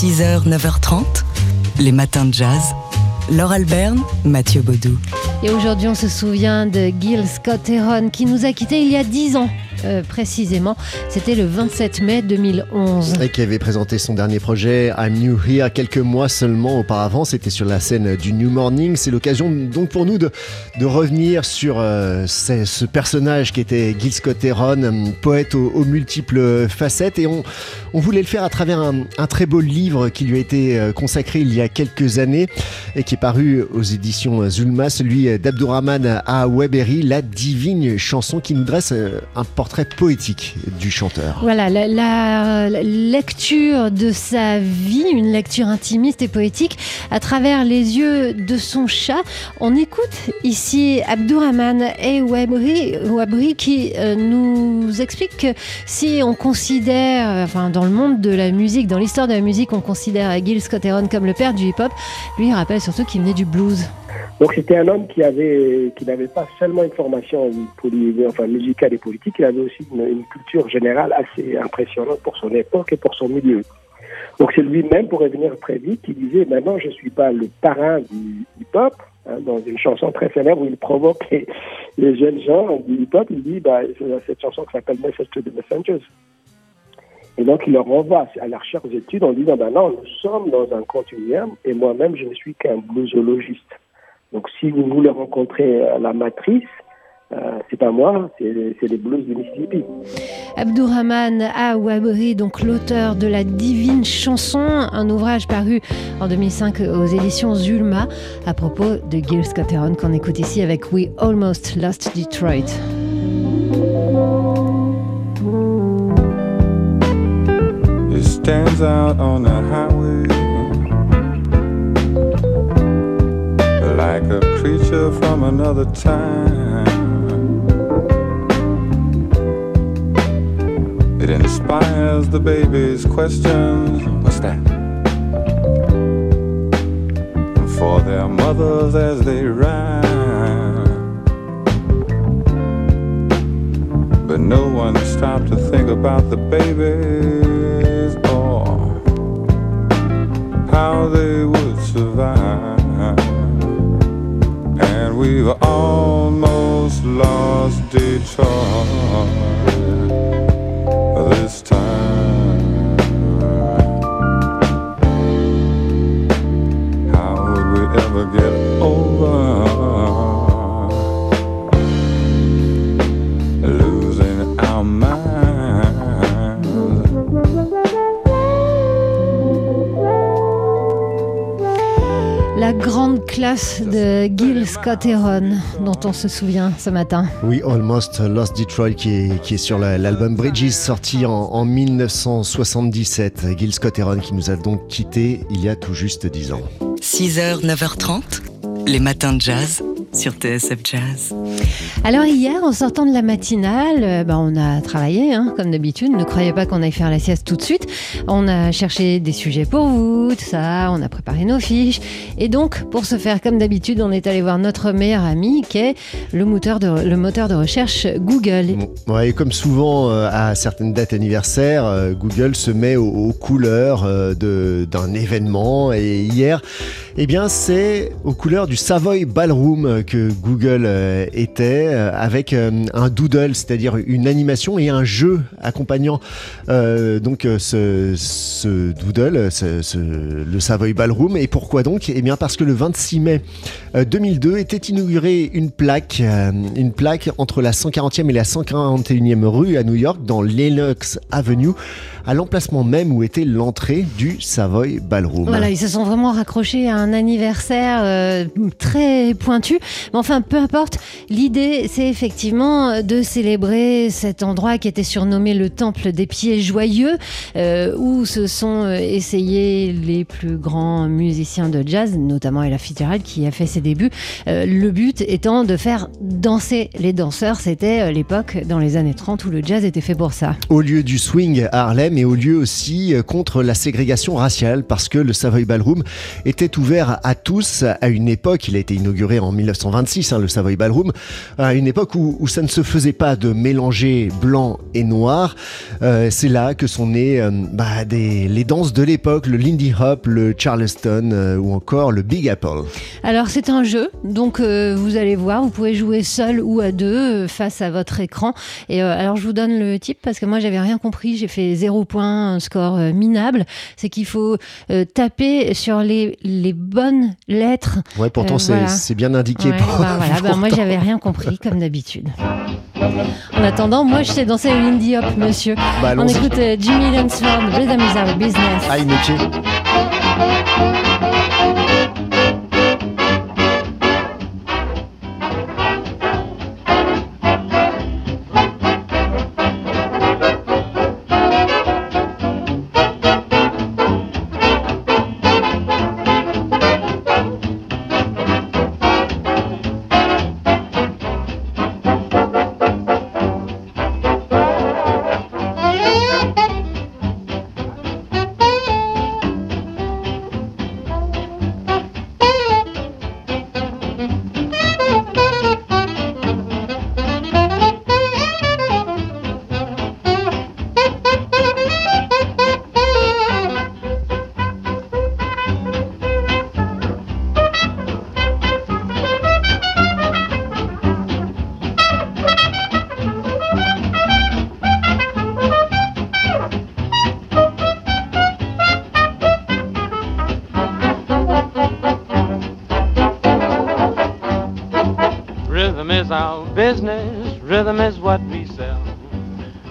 6h, 9h30, les matins de jazz. Laure Alberne, Mathieu Baudou. Et aujourd'hui, on se souvient de Gil Scott Heron qui nous a quittés il y a 10 ans. Euh, précisément. C'était le 27 mai 2011. Et qui avait présenté son dernier projet I'm New Here quelques mois seulement auparavant. C'était sur la scène du New Morning. C'est l'occasion donc pour nous de, de revenir sur euh, ce, personnage qui était Gil Scott Heron, poète aux, aux, multiples facettes. Et on, on voulait le faire à travers un, un, très beau livre qui lui a été euh, consacré il y a quelques années et qui est paru aux éditions Zulma, celui d'Abdourahman Awaberi, La divine chanson qui nous dresse un portrait portrait poétique du chanteur. Voilà, la, lecture de sa vie, une lecture intimiste et poétique à travers les yeux de son chat. On écoute ici Abdourahman et Wabri qui euh, nous explique que si on considère, enfin dans le monde de la musique, dans l'histoire de la musique, on considère Gil Scott Heron comme le père du hip-hop, lui il rappelle surtout qu'il venait du blues. Donc c'était un homme qui avait qui n'avait pas seulement une formation enfin, musicale et politique, il avait aussi une, culture générale assez impressionnante pour son époque et pour son milieu. Donc c'est lui-même, pour revenir très vite, qui disait maintenant je suis pas le parrain du hip-hop. Hein, dans une chanson très célèbre où il provoque les, jeunes gens du hip-hop, il dit bah, cette chanson qui s'appelle Message to the Messengers. Et donc, il leur renvoie à la recherche aux études en disant, ben non, nous sommes dans un continuum et moi-même, je ne suis qu'un bluesologiste. Donc, si vous voulez rencontrer la matrice, euh, c'est pas moi, c'est les blues du Mississippi. Abdourahman Awabri, donc l'auteur de La Divine Chanson, un ouvrage paru en 2005 aux éditions Zulma à propos de Gil Scott qu'on écoute ici avec We Almost Lost Detroit. It stands out on the highway like a creature from another time. It inspires the baby's questions. What's that? For their mothers as they ride. But no one stopped to think about the babies or how they would survive. And we've almost lost Detroit classe de Gil Scott Heron, dont on se souvient ce matin. Oui, Almost Lost Detroit, qui est, qui est sur l'album Bridges, sorti en, en, 1977. Gil Scott Heron, qui nous a donc quitté il y a tout juste 10 ans. 6h, 9h30, les matins de jazz sur TSF Jazz. Alors hier, en sortant de la matinale, euh, bah, on a travaillé, hein, comme d'habitude. Ne croyez pas qu'on aille faire la sieste tout de suite. On a cherché des sujets pour vous, tout ça. On a préparé nos fiches. Et donc, pour ce faire, comme d'habitude, on est allé voir notre meilleur ami, qui est le moteur de, le moteur de recherche Google. Ouais, et comme souvent euh, à certaines dates anniversaires, euh, Google se met aux, aux couleurs euh, d'un événement. Et hier, eh bien, c'est aux couleurs du Savoy Ballroom que Google euh, était, euh, avec euh, un doodle, c'est-à-dire une animation et un jeu accompagnant donc ce, doodle, le Savoy Ballroom. Et pourquoi donc? Eh bien, parce que le 26 mai 2002 était inaugurée une plaque, une plaque entre la 140e et la 141e rue à New York, dans Lenox Avenue, à l'emplacement même où était l'entrée du Savoy Ballroom. Voilà, ils se sont vraiment raccrochés à un anniversaire euh, très pointu. Mais enfin, peu importe, l'idée, c'est effectivement de célébrer cet endroit qui était surnommé le Temple des Pieds Joyeux, euh, où se sont essayés les plus grands musiciens de jazz, notamment Ella Fitzgerald, qui a fait ses débuts. Euh, le but étant de faire danser les danseurs. C'était l'époque, dans les années 30, où le jazz était fait pour ça. Au lieu du swing à Harlem et au lieu aussi contre la ségrégation raciale, parce que le Savoy Ballroom était ouvert à tous à une époque. Il a été inauguré en 1926, hein, le Savoy Ballroom, à une époque où, ça ne se faisait pas de mélanger blanc et noir. Euh, c'est là que sont nées euh, bah, des, les danses de l'époque, le Lindy Hop, le Charleston euh, ou encore le Big Apple. Alors c'est un jeu, donc euh, vous allez voir, vous pouvez jouer seul ou à deux euh, face à votre écran. Et euh, alors je vous donne le type parce que moi j'avais rien compris, j'ai fait zéro point, un score euh, minable. C'est qu'il faut euh, taper sur les, les bonnes lettres. Ouais, pourtant Euh, c'est voilà. bien indiqué. Ouais, pour- bah voilà, bah moi j'avais rien compris comme d'habitude. En attendant, moi je sais danser le Lindy Hop, monsieur. Bah, On écoute euh, Jimmy Lansford, Rhythm is our business. Aïe, métier. Business, rhythm is what we sell.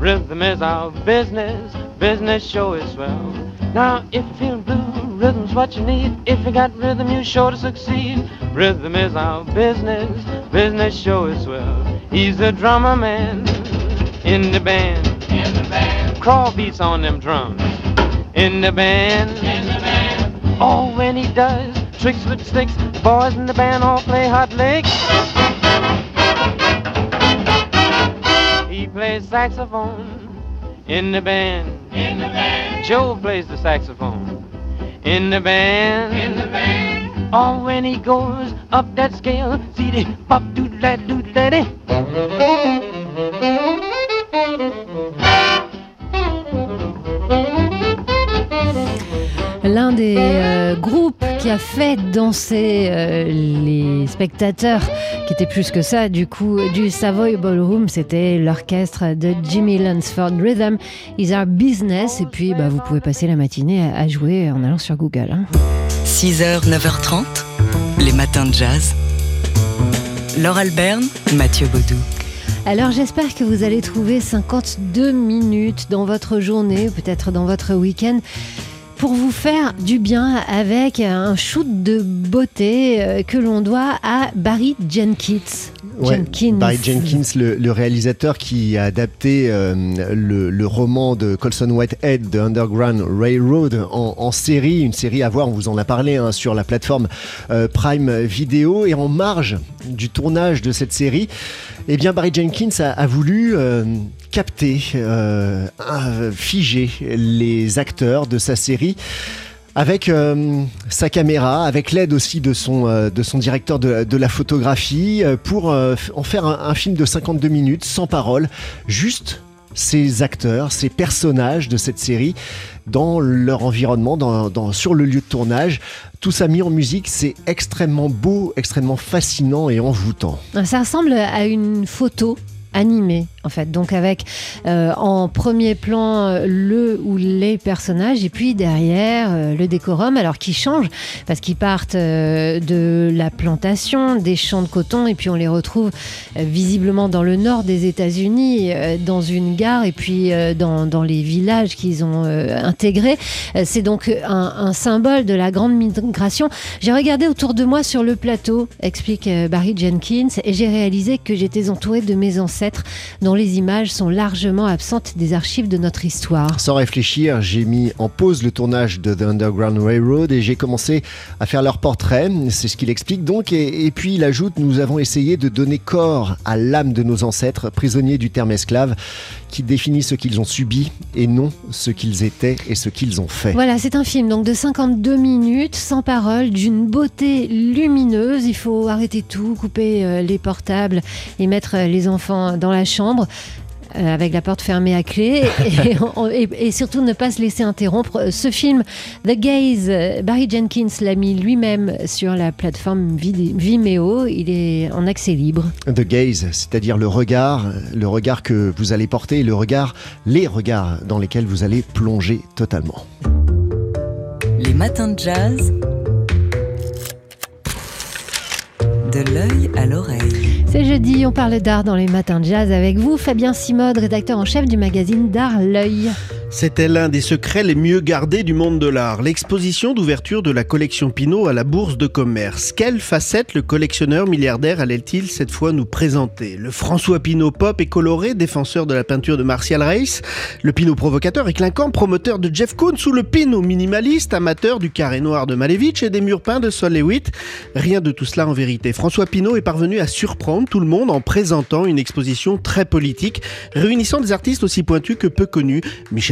Rhythm is our business, business show is swell. Now, if you feel blue, rhythm's what you need. If you got rhythm, you're sure to succeed. Rhythm is our business, business show is swell. He's the drummer man in the band. In the band. Crawl beats on them drums. In the band. In the band. Oh, when he does tricks with sticks, the boys in the band all play hot licks. Plays saxophone in the band. In the band. Joe plays the saxophone in the band. In the band. Oh, when he goes up that scale, see the pop doodle doodle daddy. L'un des euh, groupes qui a fait danser euh, les spectateurs, qui était plus que ça, du coup, du Savoy Ballroom, c'était l'orchestre de Jimmy Lansford Rhythm is Our Business. Et puis, bah, vous pouvez passer la matinée à, à jouer en allant sur Google. hein. 6h, 9h30, les matins de jazz. Laure Alberne, Mathieu Baudou. Alors j'espère que vous allez trouver 52 minutes dans votre journée, ou peut-être dans votre week-end, pour vous faire du bien avec un shoot de beauté euh, que l'on doit à Barry Jenkins. Ouais, Jenkins. Barry Jenkins, le, le réalisateur qui a adapté euh, le, le roman de Colson Whitehead de Underground Railroad en, en série, une série à voir, on vous en a parlé hein, sur la plateforme euh, Prime Video. Et en marge du tournage de cette série, eh bien Barry Jenkins a, a voulu euh, capter, euh, figer les acteurs de sa série avec euh, sa caméra, avec l'aide aussi de son, euh, de son directeur de, de la photographie, euh, pour en faire un, un film de 52 minutes, sans parole, juste ces acteurs, ces personnages de cette série dans leur environnement, dans, dans- sur le lieu de tournage. Tout ça mis en musique, c'est extrêmement beau, extrêmement fascinant et envoûtant. Ça ressemble à une photo animée en fait. Donc avec euh, en premier plan euh, le ou les personnages et puis derrière euh, le décorum alors qui change parce qu'ils partent de la plantation des champs de coton et puis on les retrouve visiblement dans le nord des États-Unis dans une gare et puis dans, dans les villages qu'ils ont intégrés. C'est donc un, symbole de la grande migration. J'ai regardé autour de moi sur le plateau explique Barry Jenkins et j'ai réalisé que j'étais entourée de mes ancêtres ancêtres dont les images sont largement absentes des archives de notre histoire. Sans réfléchir, j'ai mis en pause le tournage de The Underground Railroad et j'ai commencé à faire leur portrait. C'est ce qu'il explique donc. Et, et puis il ajoute Nous avons essayé de donner corps à l'âme de nos ancêtres, prisonniers du terme esclave, qui définit ce qu'ils ont subi et non ce qu'ils étaient et ce qu'ils ont fait. Voilà, c'est un film donc de 52 minutes, sans parole, d'une beauté lumineuse. Il faut arrêter tout, couper euh, les portables et mettre euh, les enfants dans la chambre. euh, avec la porte fermée à clé et, on- et- et surtout ne pas se laisser interrompre. Ce film, The Gaze, euh, Barry Jenkins l'a mis lui-même sur la plateforme Vimeo. Il est en accès libre. The gaze, c'est-à-dire le regard, le regard que vous allez porter, le regard, les regards dans lesquels vous allez plonger totalement. Les matins de jazz. De l'œil à l'oreille. C'est jeudi, on parle d'art dans les matins de jazz avec vous, Fabien Simode, rédacteur en chef du magazine D'Art L'œil. C'était l'un des secrets les mieux gardés du monde de l'art, l'exposition d'ouverture de la collection Pinault à la Bourse de commerce. Quelle facette le collectionneur milliardaire allait-il cette fois nous présenter? Le François Pinault pop et coloré, défenseur de la peinture de Martial Reiss, le Pinault provocateur et clinquant, promoteur de Jeff Koons ou le Pinault minimaliste, amateur du carré noir de Malevich et des murs peints de Sol Lewitt Rien de tout cela en vérité. François Pinault est parvenu à surprendre tout le monde en présentant une exposition très politique, réunissant des artistes aussi pointus que peu connus.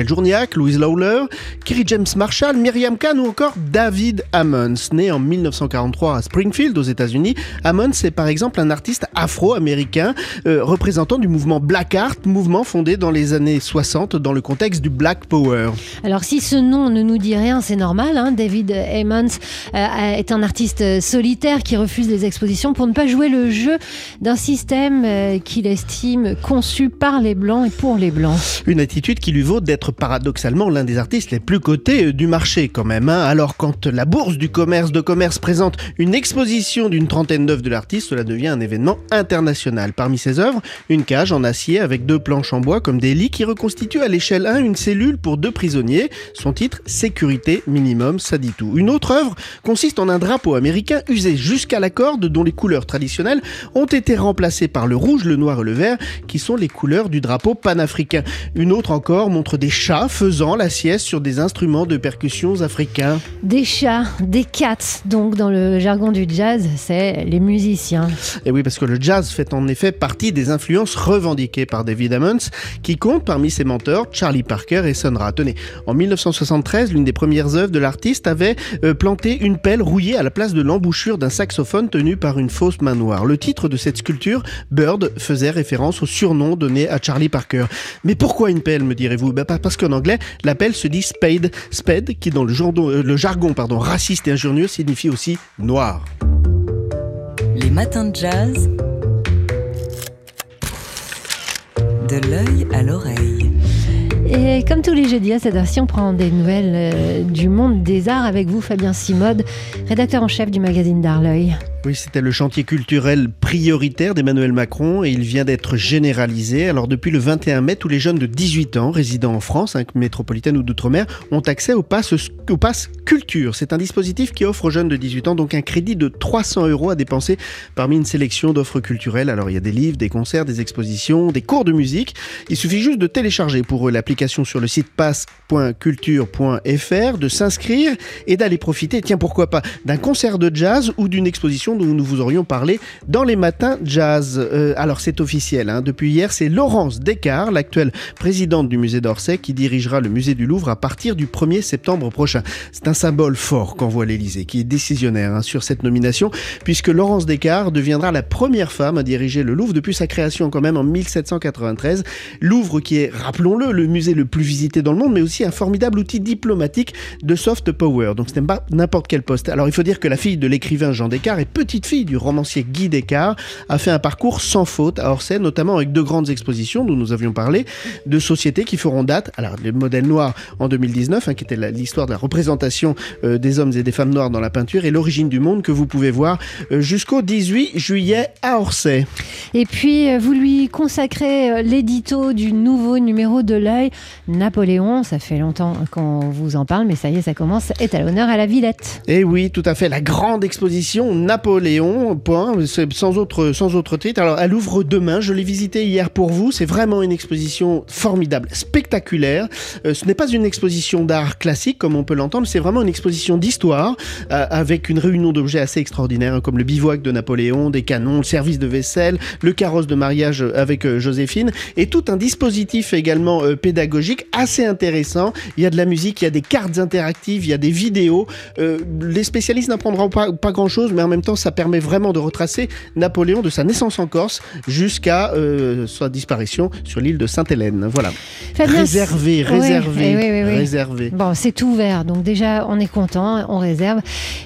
Journiac, Louise Lawler, Kerry James Marshall, Myriam Kahn ou encore David Ammons. Né en 1943 à Springfield aux États-Unis, Ammons est par exemple un artiste afro-américain euh, représentant du mouvement Black Art, mouvement fondé dans les années 60 dans le contexte du Black Power. Alors si ce nom ne nous dit rien, c'est normal. hein. David Emmons euh, est un artiste solitaire qui refuse les expositions pour ne pas jouer le jeu d'un système euh, qu'il estime conçu par les Blancs et pour les Blancs. Une attitude qui lui vaut d'être paradoxalement l'un des artistes les plus cotés euh, du marché quand même. hein. Alors quand la bourse du commerce de commerce présente une exposition d'une trentaine d'œuvres de l'artiste, cela devient un événement international. Parmi ses œuvres, une cage en acier avec deux planches en bois comme des lits qui reconstituent à l'échelle 1 une cellule pour deux prisonniers. Son titre, Sécurité minimum, ça dit tout. Une autre œuvre consiste en un drapeau américain usé jusqu'à la corde dont les couleurs traditionnelles ont été remplacées par le rouge, le noir et le vert qui sont les couleurs du drapeau panafricain. Une autre encore montre des chats faisant la sieste sur des instruments de percussion africains. Des chats, des cats, donc dans le jargon du jazz, c'est les musiciens. Et oui, parce que le jazz fait en effet partie des influences revendiquées par David Ammons, qui compte parmi ses mentors Charlie Parker et Sun Ra. Tenez, en 1973, l'une des premières œuvres de l'artiste avait euh, planté une pelle rouillée à la place de l'embouchure d'un saxophone tenu par une fausse main noire. Le titre de cette sculpture, Bird, faisait référence au surnom donné à Charlie Parker. Mais pourquoi une pelle, me direz-vous? Pas- Parce qu'en anglais, la pelle se dit spade, spade, qui dans le jargon, euh, le jargon pardon, raciste et injurieux signifie aussi noir. Les matins de jazz. De l'œil à l'oreille. Et comme tous les jeudis à cette heure-ci, on prend des nouvelles euh, du monde des arts avec vous, Fabien Simode, rédacteur en chef du magazine D'Art L'œil. Oui, c'était le chantier culturel prioritaire d'Emmanuel Macron et il vient d'être généralisé. Alors depuis le 21 mai, tous les jeunes de 18 ans résidant en France, hein, métropolitaine ou d'outre-mer, ont accès au pass, au pass culture. C'est un dispositif qui offre aux jeunes de 18 ans donc un crédit de 300 euros à dépenser parmi une sélection d'offres culturelles. Alors il y a des livres, des concerts, des expositions, des cours de musique. Il suffit juste de télécharger pour eux l'application sur le site pass.culture.fr, de s'inscrire et d'aller profiter, tiens pourquoi pas, d'un concert de jazz ou d'une exposition dont nous vous aurions parlé dans les matins jazz. Euh, alors c'est officiel, hein. depuis hier c'est Laurence Descartes, l'actuelle présidente du musée d'Orsay, qui dirigera le musée du Louvre à partir du 1er septembre prochain. C'est un symbole fort qu'envoie l'Élysée, qui est décisionnaire hein, sur cette nomination, puisque Laurence Descartes deviendra la première femme à diriger le Louvre depuis sa création quand même en 1793. Louvre qui est, rappelons-le, le musée le plus visité dans le monde, mais aussi un formidable outil diplomatique de soft power. Donc ce n'est pas n'importe quel poste. Alors il faut dire que la fille de l'écrivain Jean Descartes et petite fille du romancier Guy Descartes a fait un parcours sans faute à Orsay, notamment avec deux grandes expositions dont nous avions parlé, de sociétés qui feront date. Alors le modèle noir en 2019, hein, qui était l'histoire de la représentation euh, des hommes et des femmes noirs dans la peinture, et l'origine du monde que vous pouvez voir euh, jusqu'au 18 juillet à Orsay. Et puis, euh, vous lui consacrez l'édito du nouveau numéro de l'œil. Napoléon. Ça fait longtemps qu'on vous en parle, mais ça y est, ça commence, est à l'honneur à la Villette. Et Eh oui, tout à fait, la grande exposition Napoléon, point, sans autre, sans autre titre. Alors, elle ouvre demain, je l'ai visitée hier pour vous, c'est vraiment une exposition formidable, spectaculaire. Euh, ce n'est pas une exposition d'art classique, comme on peut l'entendre, c'est vraiment une exposition d'histoire, euh, avec une réunion d'objets assez extraordinaires, hein, comme le bivouac de Napoléon, des canons, le service de vaisselle, le carrosse de mariage avec euh, Joséphine, et tout un dispositif également euh, pédagogique assez intéressant. Il y a de la musique, il y a des cartes interactives, il y a des vidéos. Euh, les spécialistes n'apprendront pas, pas grand-chose, mais en même temps, ça permet vraiment de retracer Napoléon de sa naissance en Corse jusqu'à euh, sa disparition sur l'île de Sainte-Hélène. Voilà. Fabien, réservé, Oui, réservé, oui, oui, oui, oui. réservé. Bon, c'est ouvert, donc déjà on est content, on réserve.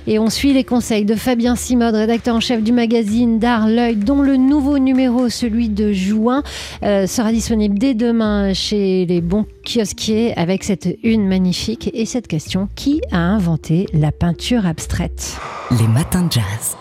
Et on suit les conseils de Fabien Simode, rédacteur en chef du magazine d'art L'œil, dont le nouveau numéro, celui de juin, euh, sera disponible dès demain chez les bons kiosquiers avec cette une magnifique et cette question qui a inventé la peinture abstraite? Les matins de jazz.